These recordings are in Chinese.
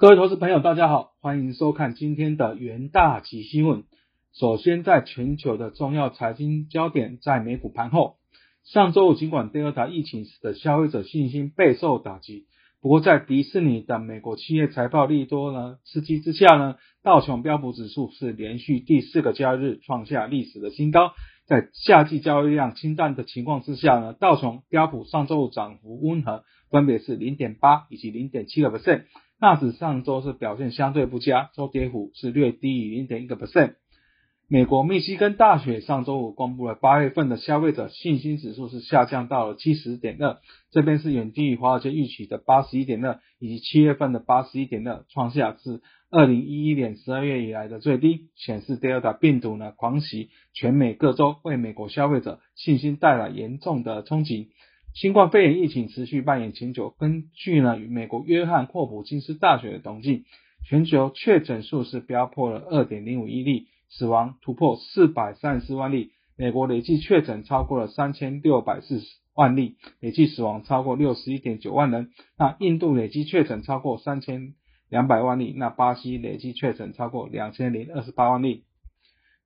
各位投资朋友，大家好，欢迎收看今天的元大奇新闻。首先，在全球的重要财经焦点，在美股盘后，上周五尽管 Delta 疫情使得消费者信心备受打击，不过在迪士尼等美国企业财报利多呢刺激之下呢，道琼标普指数是连续第四个交易日创下历史的新高。在夏季交易量清淡的情况之下呢，道琼标普上周五涨幅温和，分别是零点八以及零点七个 percent。纳指上周是表现相对不佳，周跌幅是略低于零点一个 percent。美国密西根大学上周五公布了八月份的消费者信心指数是下降到了七十点二，这边是远低于华尔街预期的八十一点二，以及七月份的八十一点二，创下自二零一一年十二月以来的最低，显示 Delta 病毒呢狂袭全美各州，为美国消费者信心带来严重的冲击。新冠肺炎疫情持续蔓延全球。根据呢，与美国约翰霍普金斯大学的统计，全球确诊数是飙破了二点零五亿例，死亡突破四百三十四万例。美国累计确诊超过了三千六百四十万例，累计死亡超过六十一点九万人。那印度累计确诊超过三千两百万例，那巴西累计确诊超过两千零二十八万例。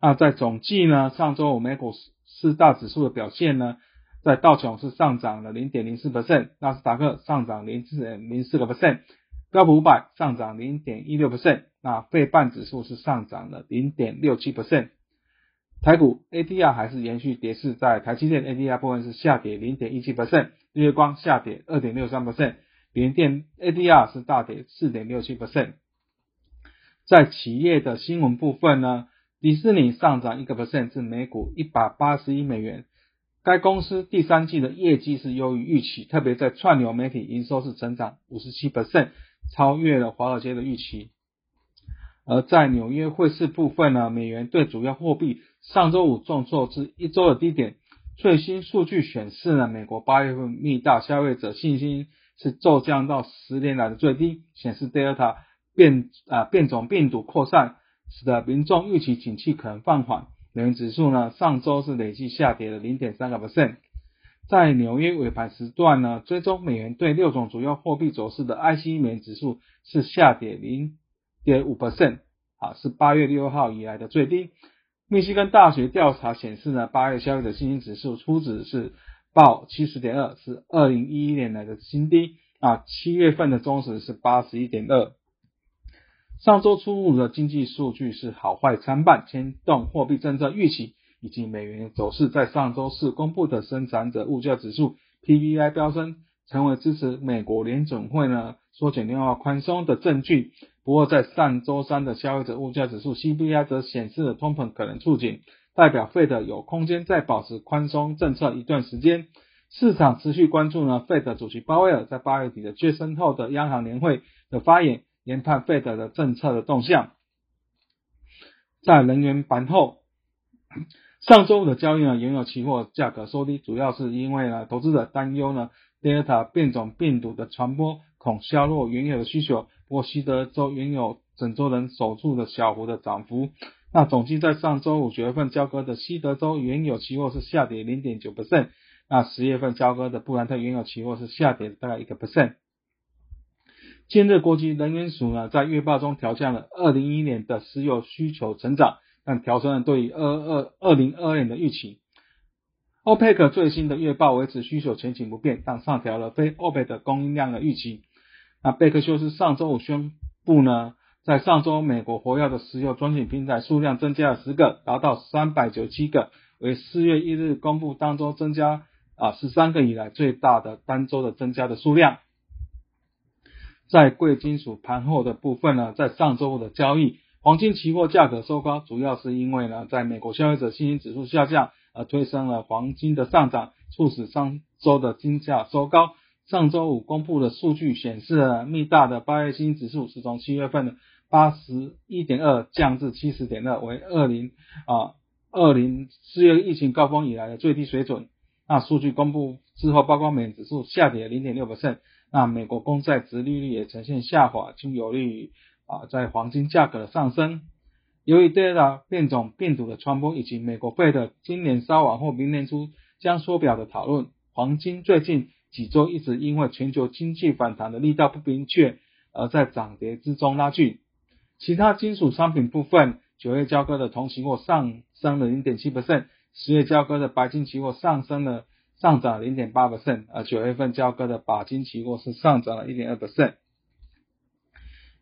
那在总计呢，上周美股四大指数的表现呢？在道琼是上涨了零点零四 percent，纳斯达克上涨零四点零四个 percent，标普五百上涨零点一六 percent，那费半指数是上涨了零点六七 percent。台股 ADR 还是延续跌势，在台积电 ADR 部分是下跌零点一七 percent，日月光下跌二点六三 percent，联电 ADR 是大跌四点六七 percent。在企业的新闻部分呢，迪士尼上涨一个 percent 至每股一百八十一美元。该公司第三季的业绩是优于预期，特别在串流媒体营收是成长五十七 percent，超越了华尔街的预期。而在纽约汇市部分呢，美元对主要货币上周五重挫至一周的低点。最新数据显示呢，美国八月份密大消费者信心是骤降到十年来的最低，显示 Delta 变啊变种病毒扩散，使得民众预期景气可能放缓。美元指数呢，上周是累计下跌了零点三个 percent。在纽约尾盘时段呢，追踪美元对六种主要货币走势的 IC 美元指数是下跌零点五 percent，啊，是八月六号以来的最低。密西根大学调查显示呢，八月消费者信心指数初值是报七十点二，是二零一一年来的新低。啊，七月份的中值是八十一点二。上周出炉的经济数据是好坏参半，牵动货币政策预期以及美元走势。在上周四公布的生产者物价指数 PPI 飙升，成为支持美国联总会呢缩减量化宽松的证据。不过，在上周三的消费者物价指数 CPI 则显示了通膨可能触顶，代表费的有空间再保持宽松政策一段时间。市场持续关注呢，费的主席鲍威尔在八月底的最深后的央行年会的发言。研判费德的政策的动向，在能源盘后，上周五的交易呢，原油期货价格收低，主要是因为呢，投资者担忧呢，Delta 变种病毒的传播恐削弱原油的需求。不过，西德州原油整周能守住的小幅的涨幅。那总计在上周五九月份交割的西德州原油期货是下跌零点九 percent，那十月份交割的布兰特原油期货是下跌大概一个 percent。近日，国际能源署呢在月报中调降了二零一一年的石油需求成长，但调升了对于二二二零二二年的预期。OPEC 最新的月报维持需求前景不变，但上调了非 OPEC 的供应量的预期。那贝克休斯上周五宣布呢，在上周美国活跃的石油专井平台数量增加了十个，达到三百九七个，为四月一日公布当周增加啊十三个以来最大的单周的增加的数量。在贵金属盘后的部分呢，在上周五的交易，黄金期货价格收高，主要是因为呢，在美国消费者信心指数下降，而推升了黄金的上涨，促使上周的金价收高。上周五公布的数据显示，密大的八月新指数是从七月份的八十一点二降至七十点二，为二零啊二零四月疫情高峰以来的最低水准。那数据公布之后，包括美元指数下跌零点六百分。那美国公债值利率也呈现下滑，均有利于啊在黄金价格的上升。由于 Delta 变种病毒的传播，以及美国费的今年稍晚或明年初将缩表的讨论，黄金最近几周一直因为全球经济反弹的力道不明确而在涨跌之中拉锯。其他金属商品部分，九月交割的铜期货上升了零点七 percent，十月交割的白金期货上升了上涨零点八 percent，而九月份交割的钯金期货是上涨了一点二 percent。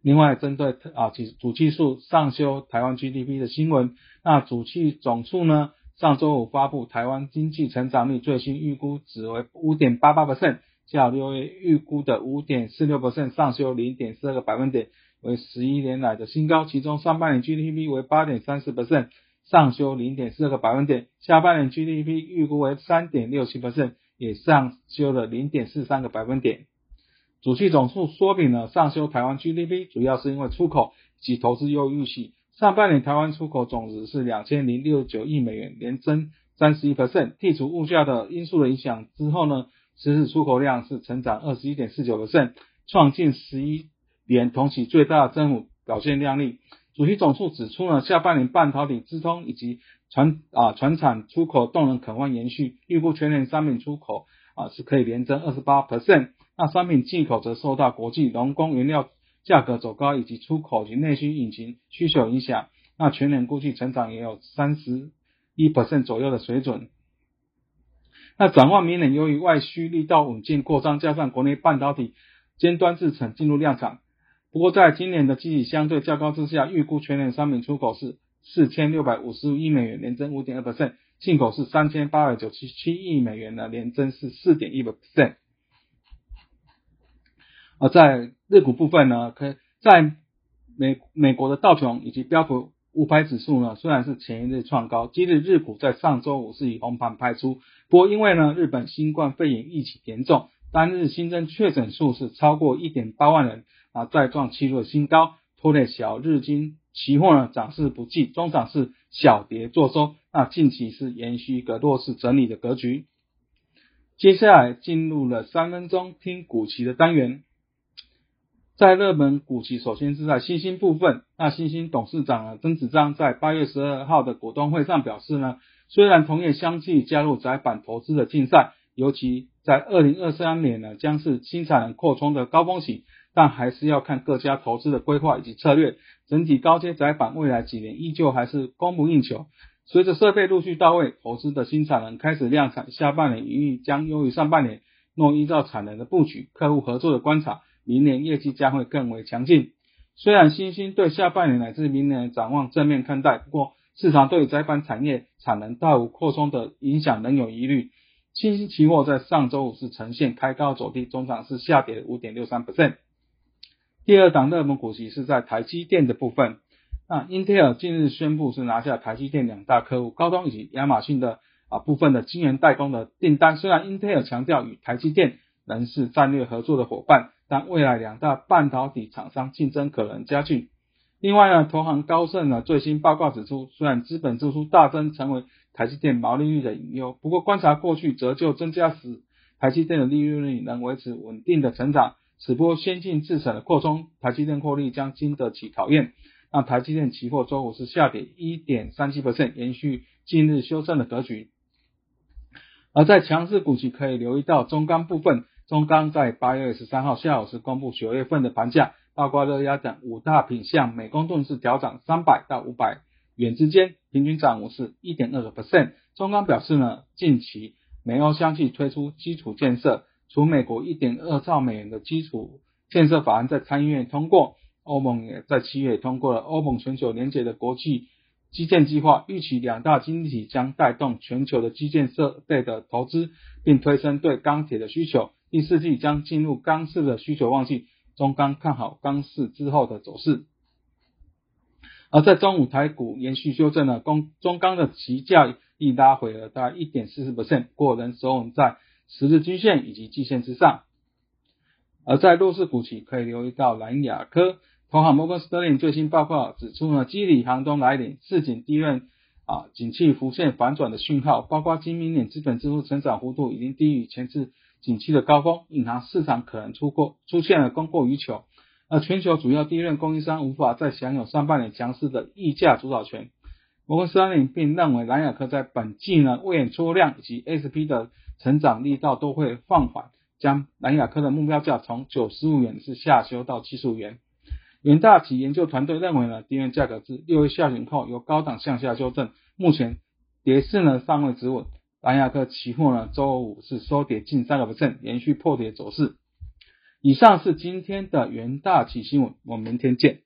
另外，针对啊主主计数上修台湾 GDP 的新闻，那主计总数呢，上周五发布台湾经济成长率最新预估值为五点八八 percent，较六月预估的五点四六 percent 上修零点四二个百分点，为十一年来的新高。其中上半年 GDP 为八点三四 percent，上修零点四二个百分点，下半年 GDP 预估为三点六七 percent，也上修了零点四三个百分点。主计总数说明了上修台湾 GDP，主要是因为出口及投资又预期。上半年台湾出口总值是两千零六九亿美元，年增三十一百分点。剔除物价的因素的影响之后呢，实质出口量是成长二十一点四九百分点创近十一年同期最大的增幅，表现亮丽。主席总数指出呢，下半年半导体、资通以及船啊船产出口动能可望延续，预估全年商品出口啊是可以连增二十八 percent。那商品进口则受到国际农工原料价格走高以及出口及内需引擎需求影响，那全年估计成长也有三十一 percent 左右的水准。那展望明年，由于外需力道稳健扩张，加上国内半导体尖端制程进入量产，不过在今年的基期相对较高之下，预估全年商品出口是四千六百五十亿美元，年增五点二 percent，进口是三千八百九十七亿美元的年增是四点一 percent。而在日股部分呢，可在美美国的道琼以及标普五百指数呢，虽然是前一日创高，今日日股在上周五是以红盘拍出，不过因为呢日本新冠肺炎疫情严重，单日新增确诊数是超过一点八万人啊，再创七日新高，拖累小日经期货呢涨势不济，中涨是小跌作收，那近期是延续一个弱势整理的格局。接下来进入了三分钟听股期的单元。在热门股期，首先是在新兴部分。那新兴董事长呢曾子章在八月十二号的股东会上表示呢，虽然同业相继加入窄板投资的竞赛，尤其在二零二三年呢将是新产能扩充的高峰期，但还是要看各家投资的规划以及策略。整体高阶窄板未来几年依旧还是供不应求。随着设备陆续到位，投资的新产能开始量产，下半年盈利将优于上半年。若依照产能的布局、客户合作的观察。明年业绩将会更为强劲。虽然新兴对下半年乃至明年展望正面看待，不过市场对窄板产业产能大幅扩充的影响仍有疑虑。新兴期货在上周五是呈现开高走低，中场是下跌五点六三 percent。第二档热门股息是在台积电的部分。那英特尔近日宣布是拿下台积电两大客户高通以及亚马逊的啊部分的晶圆代工的订单。虽然英特尔强调与台积电仍是战略合作的伙伴。但未来两大半导体厂商竞争可能加剧。另外呢，投行高盛呢最新报告指出，虽然资本支出大增成为台积电毛利率的隐忧，不过观察过去折旧增加时，台积电的利润率能维持稳定的成长。此波先进制程的扩充，台积电获利将经得起考验。那台积电期货周五是下跌一点三七 percent，延续近日修正的格局。而在强势股期可以留意到中钢部分。中钢在八月二十三号下午是公布九月份的盘价，包括热压等五大品项，每公吨是调涨三百到五百元之间，平均涨幅是一点二个 percent。中钢表示呢，近期美欧相继推出基础建设，除美国一点二兆美元的基础建设法案在参议院通过，欧盟也在七月通过了欧盟全球连接的国际基建计划，预期两大经济体将带动全球的基建设备的投资，并推升对钢铁的需求。第四季将进入钢市的需求旺季，中钢看好钢市之后的走势。而在中午台股延续修正了，中中钢的期价亦拉回了大概一点四十 percent，过人守稳在十日均线以及季线之上。而在弱势股期可以留意到蓝雅科，投行摩根斯特林最新报告指出呢，基里寒冬来临，市井低润啊，景气浮现反转的讯号，包括今明年资本支出成长幅度已经低于前次。景气的高峰，银行市场可能出过出现了供过于求，而全球主要第一任供应商无法再享有上半年强势的溢价主导权。摩根士丹利并认为，蓝雅科在本季呢未演出量以及 SP 的成长力道都会放缓，将蓝雅科的目标价从九十五元是下修到七十五元。元大旗研究团队认为呢，低元价格自六月下旬后有高档向下修正，目前跌势呢尚未止稳。蓝雅科期货呢周五是收跌近三个百分连续破跌走势。以上是今天的元大旗新闻，我们明天见。